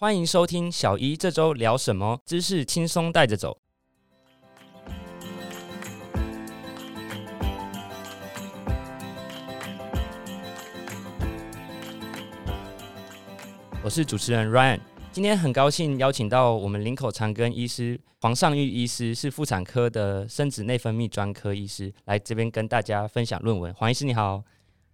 欢迎收听小一这周聊什么，知识轻松带着走。我是主持人 Ryan，今天很高兴邀请到我们林口长庚医师黄尚玉医师，是妇产科的生殖内分泌专科医师，来这边跟大家分享论文。黄医师你好。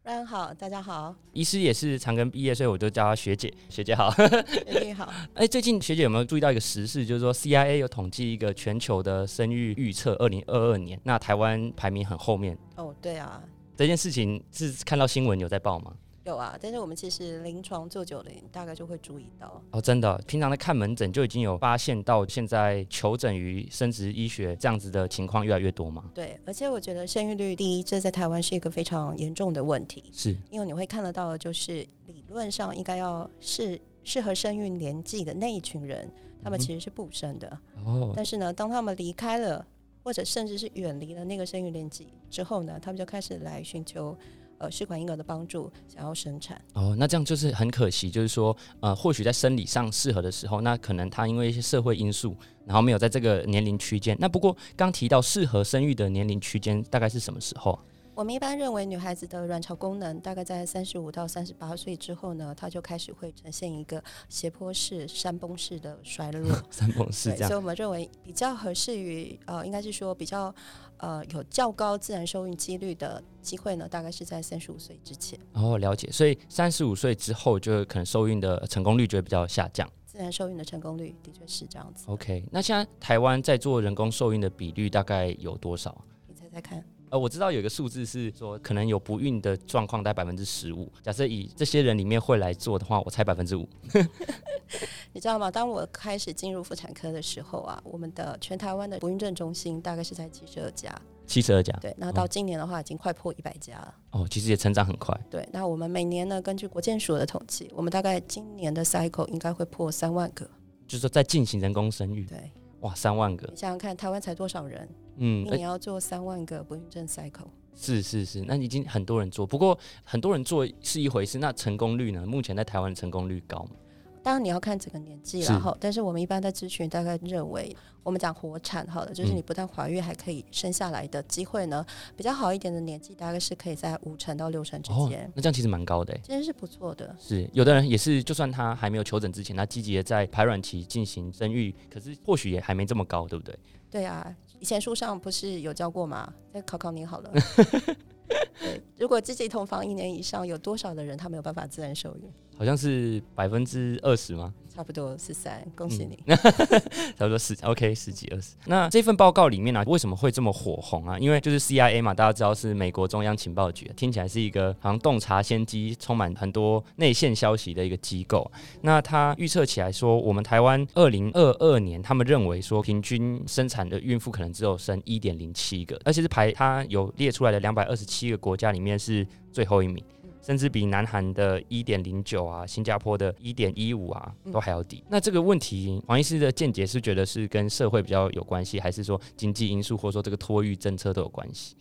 大家好，大家好。医师也是长庚毕业，所以我就叫她学姐。学姐好，学姐好。哎，最近学姐有没有注意到一个时事，就是说 CIA 有统计一个全球的生育预测，二零二二年，那台湾排名很后面。哦，对啊。这件事情是看到新闻有在报吗？有啊，但是我们其实临床做久了，大概就会注意到哦。真的，平常在看门诊就已经有发现到，现在求诊于生殖医学这样子的情况越来越多吗？对，而且我觉得生育率第一，这在台湾是一个非常严重的问题。是，因为你会看得到就是理论上应该要适适合生育年纪的那一群人，他们其实是不生的。哦。但是呢，当他们离开了，或者甚至是远离了那个生育年纪之后呢，他们就开始来寻求。呃，试管婴儿的帮助，想要生产哦，那这样就是很可惜，就是说，呃，或许在生理上适合的时候，那可能他因为一些社会因素，然后没有在这个年龄区间。那不过刚提到适合生育的年龄区间大概是什么时候？我们一般认为女孩子的卵巢功能大概在三十五到三十八岁之后呢，她就开始会呈现一个斜坡式、山崩式的衰落。山崩式这样，所以我们认为比较合适于呃，应该是说比较。呃，有较高自然受孕几率的机会呢，大概是在三十五岁之前。哦，了解。所以三十五岁之后，就可能受孕的成功率就会比较下降。自然受孕的成功率的确是这样子。OK，那现在台湾在做人工受孕的比率大概有多少？你猜猜看。呃，我知道有一个数字是说，可能有不孕的状况在百分之十五。假设以这些人里面会来做的话，我猜百分之五。你知道吗？当我开始进入妇产科的时候啊，我们的全台湾的不孕症中心大概是在七十二家。七十二家。对，那到今年的话，已经快破一百家了。哦，其实也成长很快。对，那我们每年呢，根据国健署的统计，我们大概今年的 cycle 应该会破三万个。就是说，在进行人工生育。对。哇，三万个！你想想看，台湾才多少人？嗯，你要做三万个不孕症 cycle。是是是，那已经很多人做，不过很多人做是一回事，那成功率呢？目前在台湾成功率高吗？当然你要看整个年纪然后，但是我们一般在咨询大概认为，我们讲活产好了，就是你不但怀孕还可以生下来的机会呢，比较好一点的年纪大概是可以在五成到六成之间。那这样其实蛮高的，其实是不错的。是有的人也是，就算他还没有求诊之前，他积极的在排卵期进行生育，可是或许也还没这么高，对不对？对啊，以前书上不是有教过吗？再考考你好了。如果自己同房一年以上，有多少的人他没有办法自然受孕？好像是百分之二十吗？差不多十三，恭喜你。差不多十，OK，十几二十。那这份报告里面呢，为什么会这么火红啊？因为就是 CIA 嘛，大家知道是美国中央情报局，听起来是一个好像洞察先机、充满很多内线消息的一个机构。那他预测起来说，我们台湾二零二二年，他们认为说平均生产的孕妇可能只有生一点零七个，而且是排他有列出来的两百二十七个国家里面是最后一名。甚至比南韩的一点零九啊，新加坡的一点一五啊，都还要低。那这个问题，黄医师的见解是觉得是跟社会比较有关系，还是说经济因素，或者说这个托育政策都有关系？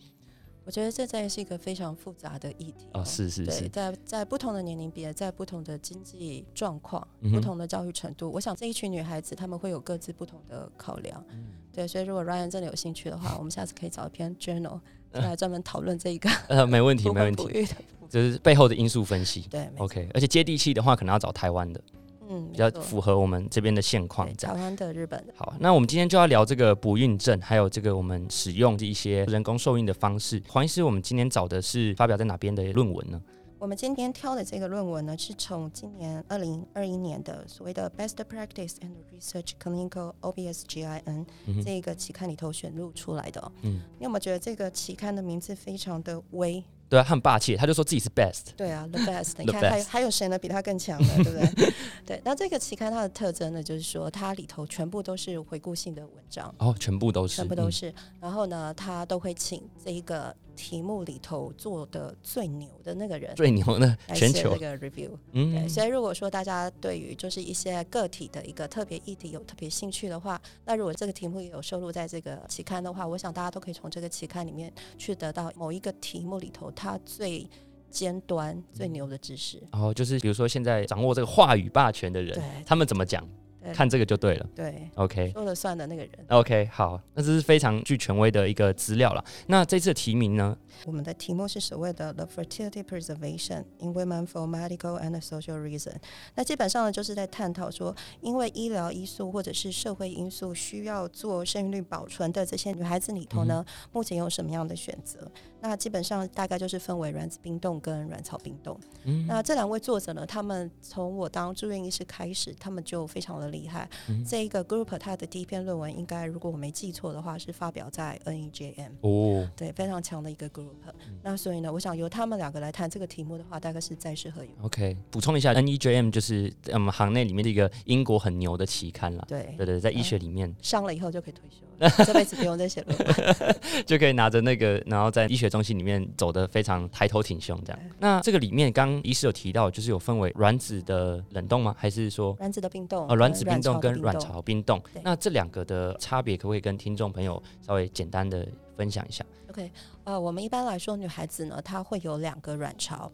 我觉得这在是一个非常复杂的议题啊，是是是，在在不同的年龄别，在不同的经济状况、不同的教育程度，我想这一群女孩子她们会有各自不同的考量。对，所以如果 Ryan 真的有兴趣的话，我们下次可以找一篇 journal 来专门讨论这一个。呃，没问题，没问题。就是背后的因素分析，对，OK，而且接地气的话，可能要找台湾的，嗯，比较符合我们这边的现况。台湾的、日本的。好，那我们今天就要聊这个不孕症，还有这个我们使用的一些人工受孕的方式。黄医师，我们今天找的是发表在哪边的论文呢？我们今天挑的这个论文呢，是从今年二零二一年的所谓的 Best Practice and Research Clinical OBSGIN 这个期刊里头选录出来的。嗯，你有没有觉得这个期刊的名字非常的威？对啊，很霸气，他就说自己是 best。对啊，the best。你看，还还有谁呢比他更强的，对不对？对，那这个期刊它的特征呢，就是说它里头全部都是回顾性的文章。哦，全部都是，全部都是。然后呢，他都会请这一个。题目里头做的最牛的那个人，最牛的全球那个 review，嗯，所以如果说大家对于就是一些个体的一个特别议题有特别兴趣的话，那如果这个题目有收录在这个期刊的话，我想大家都可以从这个期刊里面去得到某一个题目里头它最。尖端最牛的知识。然后就是比如说现在掌握这个话语霸权的人，他们怎么讲？看这个就对了，对，OK，说了算的那个人，OK，好，那这是非常具权威的一个资料了。那这次的提名呢？我们的题目是所谓的 The Fertility Preservation in Women for Medical and Social Reason。那基本上呢，就是在探讨说，因为医疗因素或者是社会因素需要做生育率保存的这些女孩子里头呢，目前有什么样的选择？那基本上大概就是分为卵子冰冻跟卵巢冰冻。嗯那这两位作者呢，他们从我当住院医师开始，他们就非常的厉害。这一个 group 他的第一篇论文，应该如果我没记错的话，是发表在 NEJM。哦，对，非常强的一个 group。那所以呢，我想由他们两个来谈这个题目的话，大概是再适合。OK，补充一下，NEJM 就是我们行内里面的一个英国很牛的期刊了。对，对对，在医学里面上了以后就可以退休了，这辈子不用再写论文，就可以拿着那个，然后在医学中心里面走得非常抬头挺胸这样。那这个里面刚医师有提到，就是有分为卵子的冷冻吗？还是说卵子的冰冻？呃，卵子冰冻跟卵巢冰冻。那这两个的差别，可不可以跟听众朋友稍微简单的分享一下？OK。呃，我们一般来说，女孩子呢，她会有两个卵巢。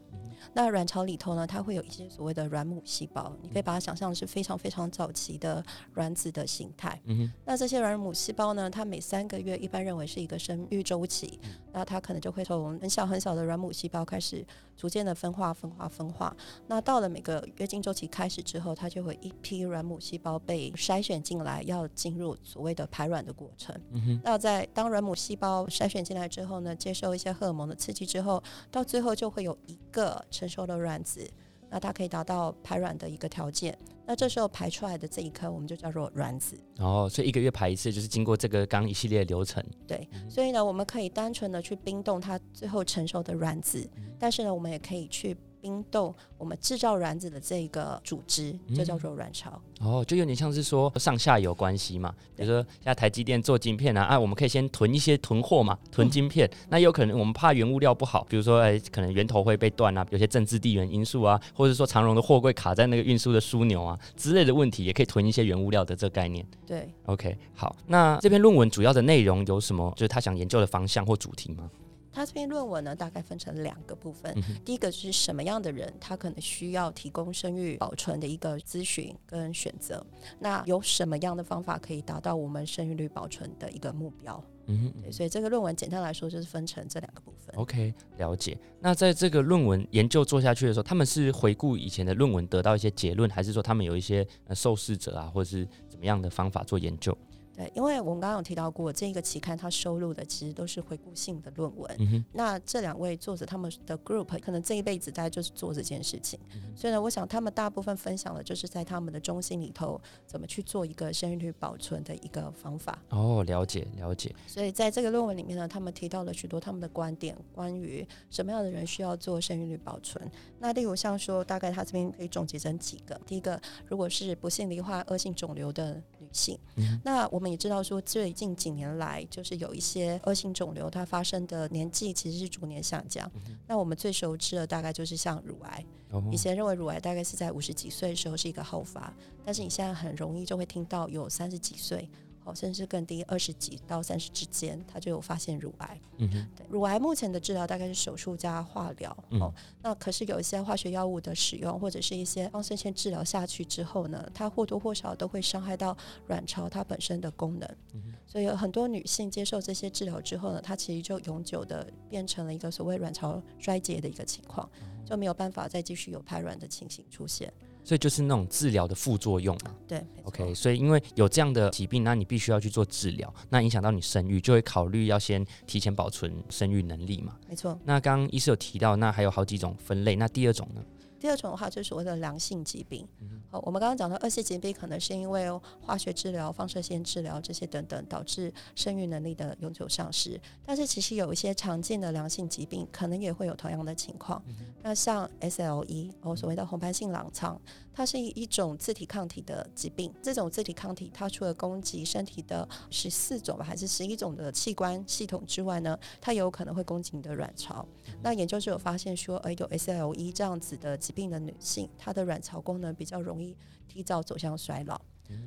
那卵巢里头呢，它会有一些所谓的卵母细胞，你可以把它想象是非常非常早期的卵子的形态。嗯那这些卵母细胞呢，它每三个月一般认为是一个生育周期，那它可能就会从很小很小的卵母细胞开始，逐渐的分化、分化、分化。那到了每个月经周期开始之后，它就会一批卵母细胞被筛选进来，要进入所谓的排卵的过程。嗯那在当卵母细胞筛选进来之后呢，接受一些荷尔蒙的刺激之后，到最后就会有一个。成熟的卵子，那它可以达到排卵的一个条件。那这时候排出来的这一颗，我们就叫做卵子。哦，所以一个月排一次，就是经过这个刚一系列流程。对，所以呢，我们可以单纯的去冰冻它最后成熟的卵子，但是呢，我们也可以去。冰冻我们制造卵子的这个组织就叫做卵巢哦，就有点像是说上下游关系嘛。比如说现在台积电做晶片啊，啊，我们可以先囤一些囤货嘛，囤晶片。那有可能我们怕原物料不好，比如说哎，可能源头会被断啊，有些政治地缘因素啊，或者说长荣的货柜卡在那个运输的枢纽啊之类的问题，也可以囤一些原物料的这个概念。对，OK，好，那这篇论文主要的内容有什么？就是他想研究的方向或主题吗？他这篇论文呢，大概分成两个部分。第一个是什么样的人，他可能需要提供生育保存的一个咨询跟选择。那有什么样的方法可以达到我们生育率保存的一个目标？嗯哼，所以这个论文简单来说就是分成这两个部分。OK，了解。那在这个论文研究做下去的时候，他们是回顾以前的论文得到一些结论，还是说他们有一些受试者啊，或者是怎么样的方法做研究？对，因为我们刚刚有提到过，这一个期刊它收录的其实都是回顾性的论文。那这两位作者他们的 group 可能这一辈子大家就是做这件事情，所以呢，我想他们大部分分享的就是在他们的中心里头怎么去做一个生育率保存的一个方法。哦，了解了解。所以在这个论文里面呢，他们提到了许多他们的观点，关于什么样的人需要做生育率保存。那例如像说，大概他这边可以总结成几个：第一个，如果是不幸罹患恶性肿瘤的女性，那。我们也知道说，最近几年来，就是有一些恶性肿瘤，它发生的年纪其实是逐年下降。那我们最熟知的大概就是像乳癌，以前认为乳癌大概是在五十几岁的时候是一个后发，但是你现在很容易就会听到有三十几岁。哦，甚至更低，二十几到三十之间，他就有发现乳癌。嗯，对，乳癌目前的治疗大概是手术加化疗。哦，那可是有一些化学药物的使用，或者是一些放射线治疗下去之后呢，它或多或少都会伤害到卵巢它本身的功能。嗯所以有很多女性接受这些治疗之后呢，她其实就永久的变成了一个所谓卵巢衰竭的一个情况，就没有办法再继续有排卵的情形出现。所以就是那种治疗的副作用嘛。对，OK。所以因为有这样的疾病，那你必须要去做治疗，那影响到你生育，就会考虑要先提前保存生育能力嘛。没错。那刚刚医师有提到，那还有好几种分类，那第二种呢？第二种的话就是所谓的良性疾病。好，我们刚刚讲到恶性疾病，可能是因为化学治疗、放射线治疗这些等等，导致生育能力的永久丧失。但是其实有一些常见的良性疾病，可能也会有同样的情况。那像 SLE，哦，所谓的红斑性狼疮。它是一种自体抗体的疾病，这种自体抗体它除了攻击身体的十四种吧，还是十一种的器官系统之外呢，它有可能会攻击你的卵巢。那研究就有发现说，呃，有 SLE 这样子的疾病的女性，她的卵巢功能比较容易提早走向衰老。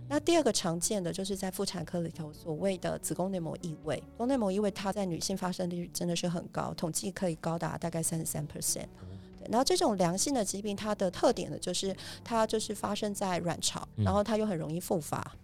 那第二个常见的就是在妇产科里头所谓的子宫内膜异位，宫内膜异位它在女性发生率真的是很高，统计可以高达大概三十三 percent。对然后这种良性的疾病，它的特点呢，就是它就是发生在卵巢，然后它又很容易复发。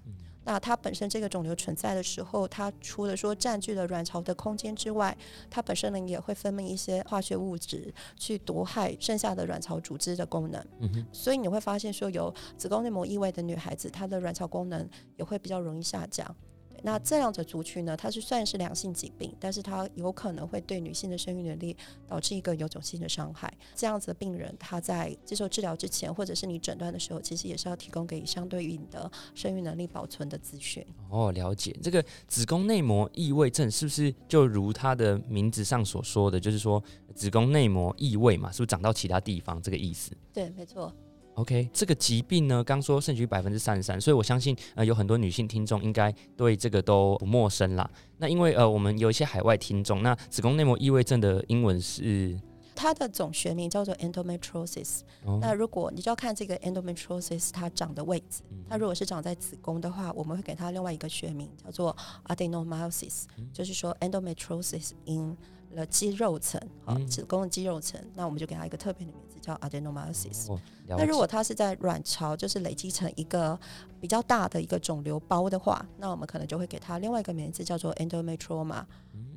那它本身这个肿瘤存在的时候，它除了说占据了卵巢的空间之外，它本身呢也会分泌一些化学物质去毒害剩下的卵巢组织的功能。嗯所以你会发现说，有子宫内膜异位的女孩子，她的卵巢功能也会比较容易下降。那这样的族群呢，它是算是良性疾病，但是它有可能会对女性的生育能力导致一个有种性的伤害。这样子的病人，他在接受治疗之前，或者是你诊断的时候，其实也是要提供给相对于你的生育能力保存的资讯。哦，了解。这个子宫内膜异位症是不是就如它的名字上所说的，就是说子宫内膜异位嘛？是不是长到其他地方这个意思？对，没错。OK，这个疾病呢，刚说剩余百分之三十三，所以我相信呃有很多女性听众应该对这个都不陌生啦。那因为呃我们有一些海外听众，那子宫内膜异位症的英文是它的总学名叫做 endometriosis。那如果你就要看这个 endometriosis 它长的位置，它如果是长在子宫的话，我们会给它另外一个学名叫做 adenomyosis，就是说 endometriosis in 了肌肉层，好，子宫的肌肉层，那我们就给它一个特别的名字叫 adenomyosis。那如果它是在卵巢，就是累积成一个比较大的一个肿瘤包的话，那我们可能就会给它另外一个名字叫做 endometrioma。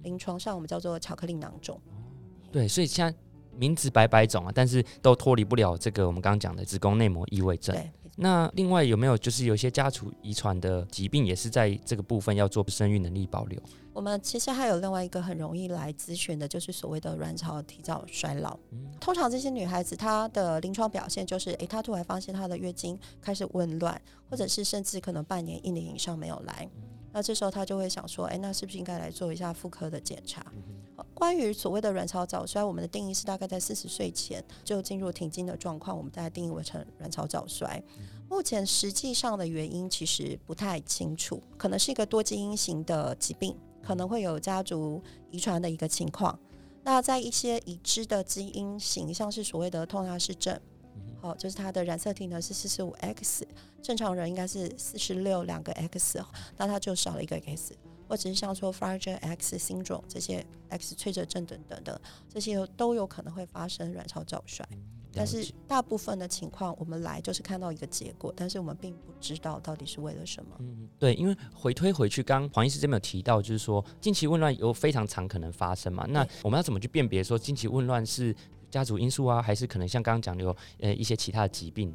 临床上我们叫做巧克力囊肿。对，所以现在名字百百种啊，但是都脱离不了这个我们刚刚讲的子宫内膜异位症。那另外有没有就是有些家族遗传的疾病，也是在这个部分要做生育能力保留？我们其实还有另外一个很容易来咨询的，就是所谓的卵巢提早衰老。通常这些女孩子她的临床表现就是，诶，她突然发现她的月经开始紊乱，或者是甚至可能半年、一年以上没有来。那这时候她就会想说，诶，那是不是应该来做一下妇科的检查？关于所谓的卵巢早衰，我们的定义是大概在四十岁前就进入停经的状况，我们大概定义为成卵巢早衰。目前实际上的原因其实不太清楚，可能是一个多基因型的疾病。可能会有家族遗传的一个情况。那在一些已知的基因型，像是所谓的痛纳氏症，好，就是它的染色体呢是四十五 X，正常人应该是四十六两个 X，那它就少了一个 X，或者是像说 Fragile X syndrome 这些 X 脆折症等等的，这些都有可能会发生卵巢早衰。但是大部分的情况，我们来就是看到一个结果，但是我们并不知道到底是为了什么。嗯，对，因为回推回去，刚黄医师这边有提到，就是说经期紊乱有非常常可能发生嘛。那我们要怎么去辨别说经期紊乱是家族因素啊，还是可能像刚刚讲的有呃一些其他的疾病？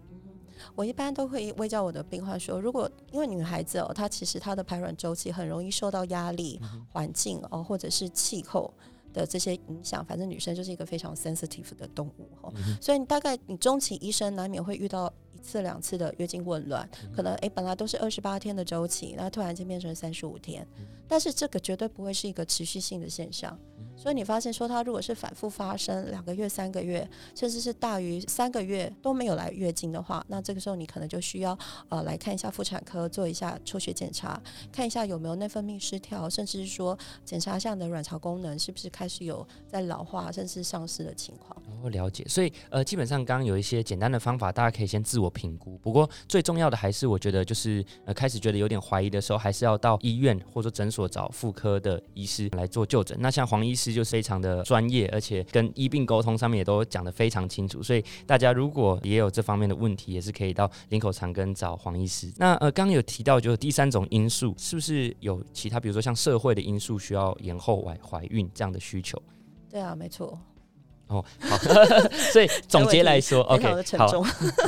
我一般都会微教我的病患说，如果因为女孩子哦，她其实她的排卵周期很容易受到压力、环境哦，或者是气候。的这些影响，反正女生就是一个非常 sensitive 的动物哈，所以你大概你中期医生难免会遇到一次两次的月经紊乱，可能诶本来都是二十八天的周期，那突然间变成三十五天，但是这个绝对不会是一个持续性的现象。所以你发现说，它如果是反复发生两个月、三个月，甚至是大于三个月都没有来月经的话，那这个时候你可能就需要呃来看一下妇产科，做一下抽血检查，看一下有没有内分泌失调，甚至是说检查一下你的卵巢功能是不是开始有在老化，甚至丧失的情况。哦，了解。所以呃，基本上刚刚有一些简单的方法，大家可以先自我评估。不过最重要的还是，我觉得就是呃开始觉得有点怀疑的时候，还是要到医院或者说诊所找妇科的医师来做就诊。那像黄医师。就非常的专业，而且跟医病沟通上面也都讲得非常清楚，所以大家如果也有这方面的问题，也是可以到林口长庚找黄医师。那呃，刚刚有提到就是第三种因素，是不是有其他，比如说像社会的因素需要延后怀怀孕这样的需求？对啊，没错。哦，好，所以总结来说，OK，好，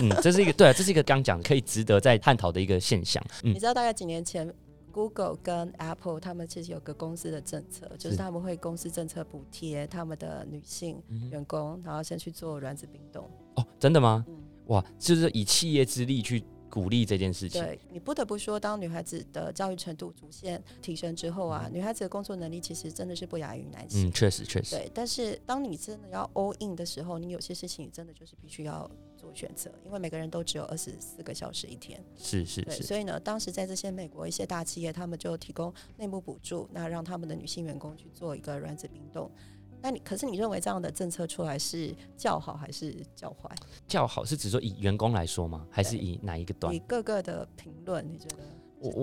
嗯，这是一个对啊，这是一个刚讲可以值得再探讨的一个现象。嗯你知道大概几年前？Google 跟 Apple 他们其实有个公司的政策，就是他们会公司政策补贴他们的女性员工，然后先去做卵子冰冻。哦，真的吗？哇，就是以企业之力去鼓励这件事情。对你不得不说，当女孩子的教育程度逐渐提升之后啊，女孩子的工作能力其实真的是不亚于男性。嗯，确实确实。对，但是当你真的要 all in 的时候，你有些事情真的就是必须要。做选择，因为每个人都只有二十四个小时一天。是是是。所以呢，当时在这些美国一些大企业，他们就提供内部补助，那让他们的女性员工去做一个卵子冰冻。那你可是你认为这样的政策出来是较好还是较坏？较好是指说以员工来说吗？还是以哪一个端？以各个的评论，你觉得？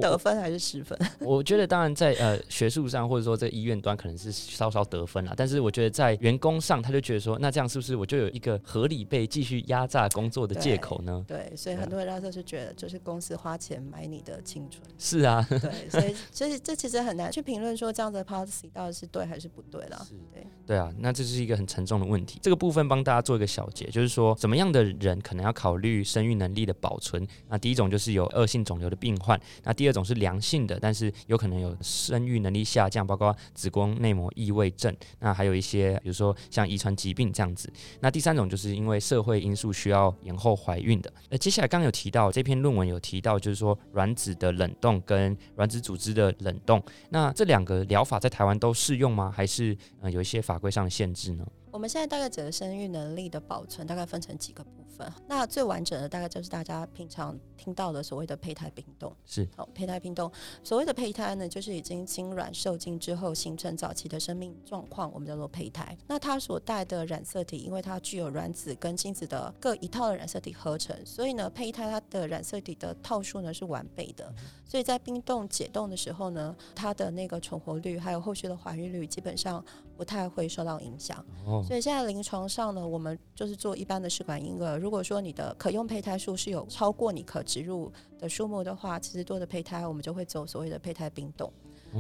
得分还是失分？我觉得当然在呃学术上或者说在医院端可能是稍稍得分了，但是我觉得在员工上他就觉得说，那这样是不是我就有一个合理被继续压榨工作的借口呢？对，所以很多人那时候是觉得，就是公司花钱买你的青春。是啊，对，所以所 以这其实很难去评论说这样的 policy 到底是对还是不对了。对，对啊，那这是一个很沉重的问题。这个部分帮大家做一个小结，就是说怎么样的人可能要考虑生育能力的保存。那第一种就是有恶性肿瘤的病患，那第二种是良性的，但是有可能有生育能力下降，包括子宫内膜异位症，那还有一些比如说像遗传疾病这样子。那第三种就是因为社会因素需要延后怀孕的。那接下来刚有提到这篇论文有提到，就是说卵子的冷冻跟卵子组织的冷冻，那这两个疗法在台湾都适用吗？还是呃有一些法规上的限制呢？我们现在大概整个生育能力的保存大概分成几个部分。那最完整的大概就是大家平常听到的所谓的胚胎冰冻。是，好，胚胎冰冻。所谓的胚胎呢，就是已经精卵受精之后形成早期的生命状况，我们叫做胚胎。那它所带的染色体，因为它具有卵子跟精子的各一套的染色体合成，所以呢，胚胎它的染色体的套数呢是完备的。所以在冰冻解冻的时候呢，它的那个存活率还有后续的怀孕率基本上不太会受到影响。哦。所以现在临床上呢，我们就是做一般的试管婴儿。如果说你的可用胚胎数是有超过你可植入的数目的话，其实多的胚胎我们就会走所谓的胚胎冰冻。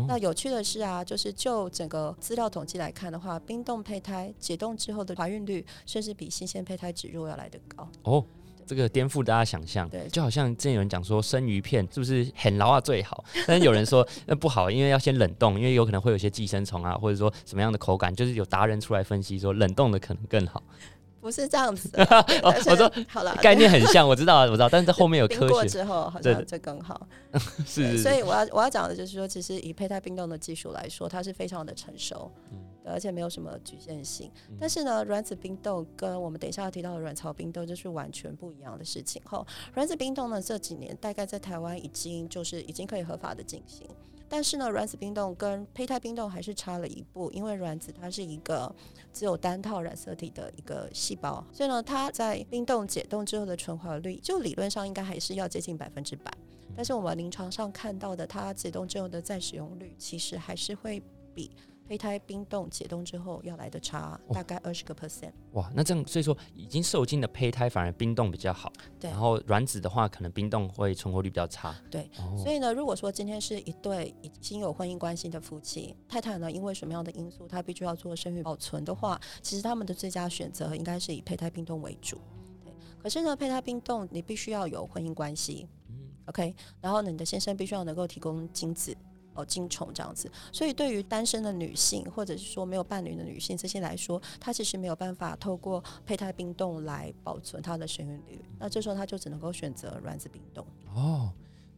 那有趣的是啊，就是就整个资料统计来看的话，冰冻胚胎解冻之后的怀孕率，甚至比新鲜胚胎植入要来得高。哦。这个颠覆大家想象，对，就好像之前有人讲说生鱼片是不是很牢啊最好，但是有人说那不好，因为要先冷冻，因为有可能会有些寄生虫啊，或者说什么样的口感，就是有达人出来分析说冷冻的可能更好。不是这样子，我说好了，概念很像，我知道，我知道，但是后面有科学之后好像这更好。是，所以我要我要讲的就是说，其实以胚胎冰冻的技术来说，它是非常的成熟。而且没有什么局限性，但是呢，卵子冰冻跟我们等一下要提到的卵巢冰冻就是完全不一样的事情。后，卵子冰冻呢这几年大概在台湾已经就是已经可以合法的进行，但是呢，卵子冰冻跟胚胎冰冻还是差了一步，因为卵子它是一个只有单套染色体的一个细胞，所以呢，它在冰冻解冻之后的存活率，就理论上应该还是要接近百分之百，但是我们临床上看到的它解冻之后的再使用率，其实还是会比。胚胎冰冻解冻之后要来的差大概二十个 percent。哇，那这样所以说已经受精的胚胎反而冰冻比较好。对。然后卵子的话，可能冰冻会存活率比较差。对。所以呢，如果说今天是一对已经有婚姻关系的夫妻，太太呢因为什么样的因素，她必须要做生育保存的话，其实他们的最佳选择应该是以胚胎冰冻为主。对。可是呢，胚胎冰冻你必须要有婚姻关系。嗯。OK。然后呢，你的先生必须要能够提供精子。哦，精虫这样子，所以对于单身的女性，或者是说没有伴侣的女性这些来说，她其实没有办法透过胚胎冰冻来保存她的生育率。那这时候她就只能够选择卵子冰冻。哦，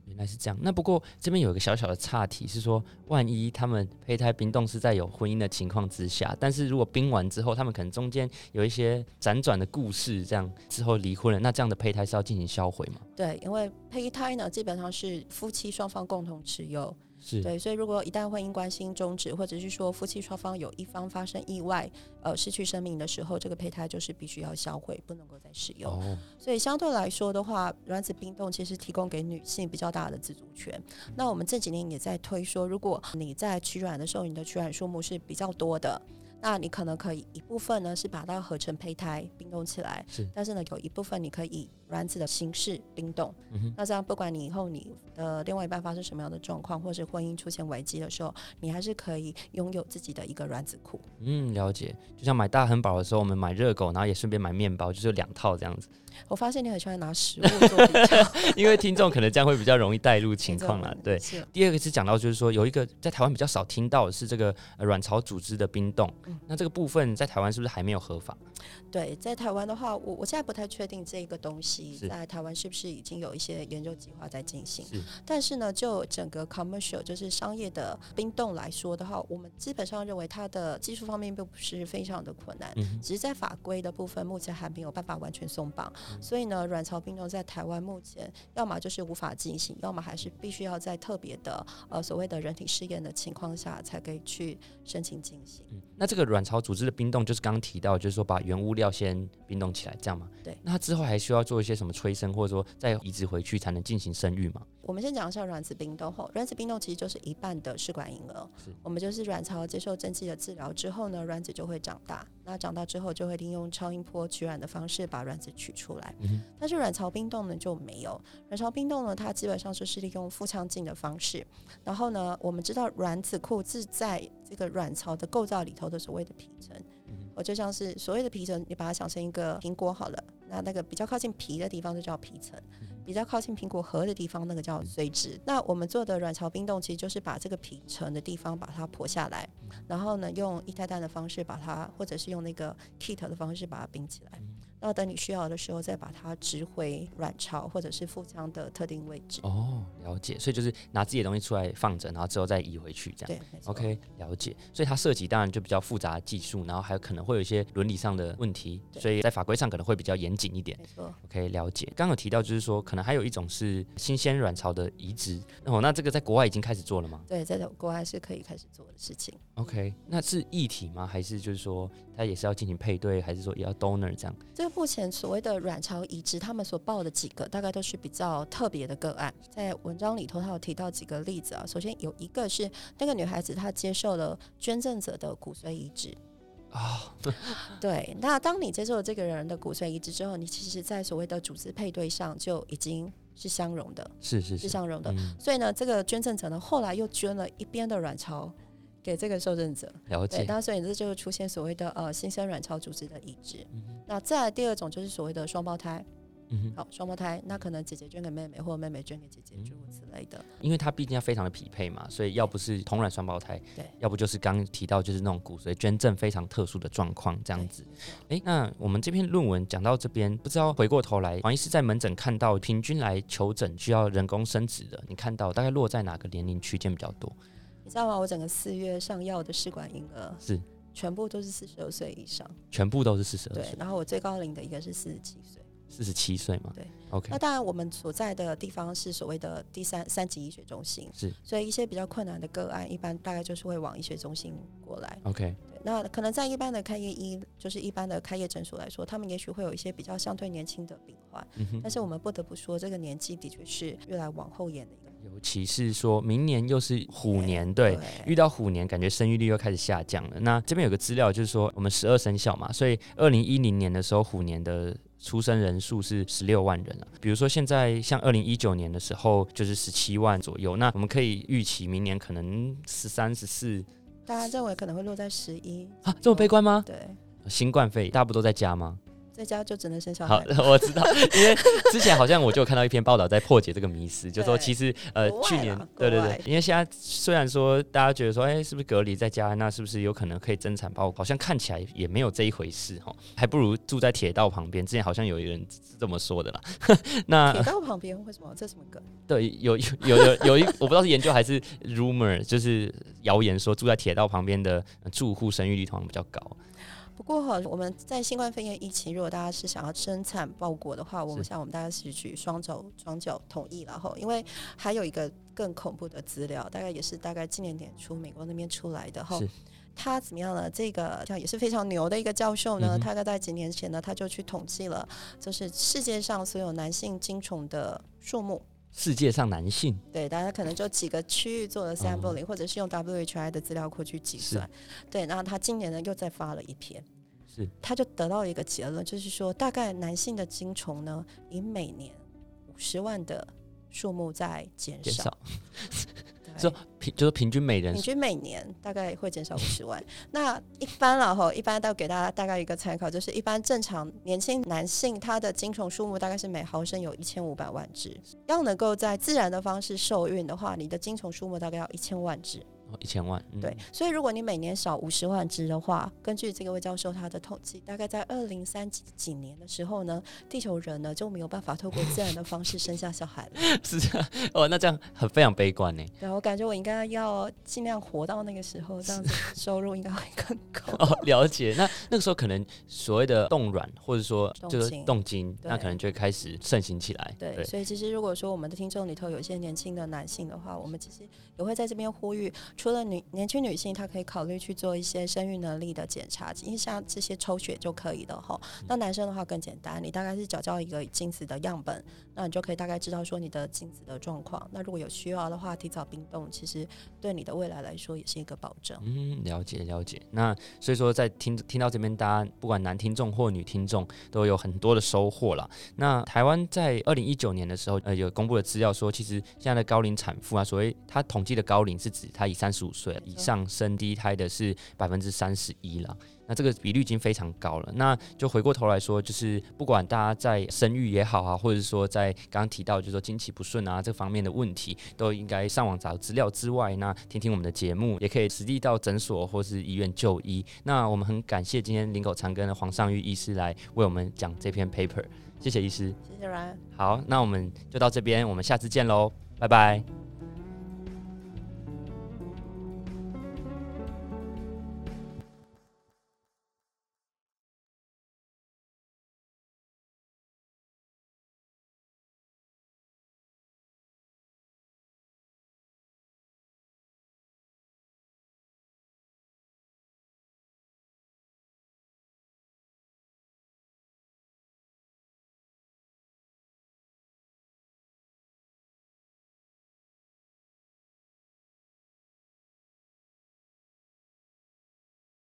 原来是这样。那不过这边有一个小小的岔题，是说万一他们胚胎冰冻是在有婚姻的情况之下，但是如果冰完之后，他们可能中间有一些辗转的故事，这样之后离婚了，那这样的胚胎是要进行销毁吗？对，因为胚胎呢，基本上是夫妻双方共同持有。是对，所以如果一旦婚姻关系终止，或者是说夫妻双方有一方发生意外，呃，失去生命的时候，这个胚胎就是必须要销毁，不能够再使用。所以相对来说的话，卵子冰冻其实提供给女性比较大的自主权。那我们这几年也在推说，如果你在取卵的时候，你的取卵数目是比较多的。那你可能可以一部分呢是把它合成胚胎冰冻起来，是，但是呢有一部分你可以以卵子的形式冰冻，那这样不管你以后你的另外一半发生什么样的状况，或是婚姻出现危机的时候，你还是可以拥有自己的一个卵子库。嗯，了解。就像买大亨堡的时候，我们买热狗，然后也顺便买面包，就是两套这样子。我发现你很喜欢拿食物做比较，因为听众可能这样会比较容易带入情况了。对，第二个是讲到就是说有一个在台湾比较少听到的是这个卵巢组织的冰冻，那这个部分在台湾是不是还没有合法？对，在台湾的话，我我现在不太确定这个东西在台湾是不是已经有一些研究计划在进行。但是呢，就整个 commercial 就是商业的冰冻来说的话，我们基本上认为它的技术方面并不是非常的困难，只是在法规的部分目前还没有办法完全松绑。所以呢，卵巢冰冻在台湾目前要么就是无法进行，要么还是必须要在特别的呃所谓的人体试验的情况下才可以去申请进行。那这个卵巢组织的冰冻，就是刚刚提到，就是说把原物料先冰冻起来，这样吗？对。那它之后还需要做一些些什么催生，或者说再移植回去才能进行生育吗？我们先讲一下卵子冰冻后，卵子冰冻其实就是一半的试管婴儿。我们就是卵巢接受针剂的治疗之后呢，卵子就会长大。那长大之后就会利用超音波取卵的方式把卵子取出来。但是卵巢冰冻呢就没有，卵巢冰冻呢它基本上就是利用腹腔镜的方式。然后呢，我们知道卵子库是在这个卵巢的构造里头的所谓的皮层。我就像是所谓的皮层，你把它想成一个苹果好了，那那个比较靠近皮的地方就叫皮层，比较靠近苹果核的地方那个叫髓质。那我们做的卵巢冰冻其实就是把这个皮层的地方把它剖下来，然后呢用一胎蛋的方式把它，或者是用那个 kit 的方式把它冰起来。那等你需要的时候，再把它植回卵巢或者是腹腔的特定位置。哦，了解。所以就是拿自己的东西出来放着，然后之后再移回去，这样。对，OK，了解。所以它涉及当然就比较复杂的技术，然后还有可能会有一些伦理上的问题，所以在法规上可能会比较严谨一点。没错。OK，了解。刚刚有提到就是说，可能还有一种是新鲜卵巢的移植。哦，那这个在国外已经开始做了吗？对，在国外是可以开始做的事情。OK，那是异体吗？还是就是说它也是要进行配对，还是说也要 donor 这样？这个目前所谓的。卵巢移植，他们所报的几个大概都是比较特别的个案。在文章里头，他有提到几个例子啊。首先有一个是那个女孩子，她接受了捐赠者的骨髓移植啊。对，那当你接受了这个人的骨髓移植之后，你其实，在所谓的组织配对上就已经是相容的，是是是相容的。所以呢，这个捐赠者呢，后来又捐了一边的卵巢。给这个受赠者了解，那所以这就是出现所谓的呃新生卵巢组织的移植。那再来第二种就是所谓的双胞胎，嗯，好双胞胎，那可能姐姐捐给妹妹，或者妹妹捐给姐姐，诸如此类的。因为它毕竟要非常的匹配嘛，所以要不是同卵双胞胎，对，要不就是刚提到就是那种骨髓捐赠非常特殊的状况这样子。哎，那我们这篇论文讲到这边，不知道回过头来，黄医师在门诊看到平均来求诊需要人工生殖的，你看到大概落在哪个年龄区间比较多？你知道吗？我整个四月上药的试管婴儿是全部都是四十二岁以上，全部都是四十二岁。对，然后我最高龄的一个是四十七岁，四十七岁嘛。对，OK。那当然，我们所在的地方是所谓的第三三级医学中心，是，所以一些比较困难的个案，一般大概就是会往医学中心过来。OK。对，那可能在一般的开业医，就是一般的开业诊所来说，他们也许会有一些比较相对年轻的病患，但是我们不得不说，这个年纪的确是越来往后延的一个。尤其是说明年又是虎年，对，遇到虎年，感觉生育率又开始下降了。那这边有个资料，就是说我们十二生肖嘛，所以二零一零年的时候，虎年的出生人数是十六万人了。比如说现在像二零一九年的时候，就是十七万左右。那我们可以预期明年可能十三、十四，大家认为可能会落在十一啊？这么悲观吗？对，新冠肺大家不都在家吗？在家就只能生小孩。好，我知道，因为之前好像我就看到一篇报道在破解这个迷思，就说其实呃去年对对对，因为现在虽然说大家觉得说哎是不是隔离在家，那是不是有可能可以增产包？好像看起来也没有这一回事哈，还不如住在铁道旁边。之前好像有一个人这么说的啦。那铁道旁边为什么？这什么梗？对，有有有有一我不知道是研究还是 rumor，就是谣言说住在铁道旁边的住户生育率通常比较高。不过哈，我们在新冠肺炎疫情，如果大家是想要生产报国的话，我们想我们大家是举双脚双脚同意然后，因为还有一个更恐怖的资料，大概也是大概今年年初美国那边出来的哈，他怎么样呢？这个像也是非常牛的一个教授呢，他在几年前呢，他就去统计了，就是世界上所有男性精虫的数目。世界上男性。对，大家可能就几个区域做了 sampling，或者是用 WHI 的资料库去计算。对，然后他今年呢又再发了一篇，是，他就得到一个结论，就是说大概男性的精虫呢，以每年五十万的数目在减少。就平就是平均每人平均每年大概会减少五十万。那一般了哈，一般都给大家大概一个参考，就是一般正常年轻男性他的精虫数目大概是每毫升有一千五百万只。要能够在自然的方式受孕的话，你的精虫数目大概要一千万只。一千万，对，所以如果你每年少五十万只的话，根据这个魏教授他的统计，大概在二零三几几年的时候呢，地球人呢就没有办法透过自然的方式生下小孩了。是这样哦，那这样很非常悲观呢。对，我感觉我应该要尽量活到那个时候，这样子收入应该会更高。哦，了解。那那个时候可能所谓的冻卵，或者说就是冻精，那可能就会开始盛行起来。对，所以其实如果说我们的听众里头有一些年轻的男性的话，我们其实也会在这边呼吁。除了女年轻女性，她可以考虑去做一些生育能力的检查，因为像这些抽血就可以的哈。那男生的话更简单，你大概是缴交一个精子的样本，那你就可以大概知道说你的精子的状况。那如果有需要的话，提早冰冻，其实对你的未来来说也是一个保证。嗯，了解了解。那所以说，在听听到这边，大家不管男听众或女听众，都有很多的收获了。那台湾在二零一九年的时候，呃，有公布的资料说，其实现在的高龄产妇啊，所谓他统计的高龄是指他以三十五岁以上生第一胎的是百分之三十一了，那这个比率已经非常高了。那就回过头来说，就是不管大家在生育也好啊，或者是说在刚刚提到就是说经期不顺啊这方面的问题，都应该上网找资料之外，那听听我们的节目，也可以实地到诊所或是医院就医。那我们很感谢今天林口长庚的黄尚玉医师来为我们讲这篇 paper，谢谢医师，谢谢 Ryan。好，那我们就到这边，我们下次见喽，拜拜。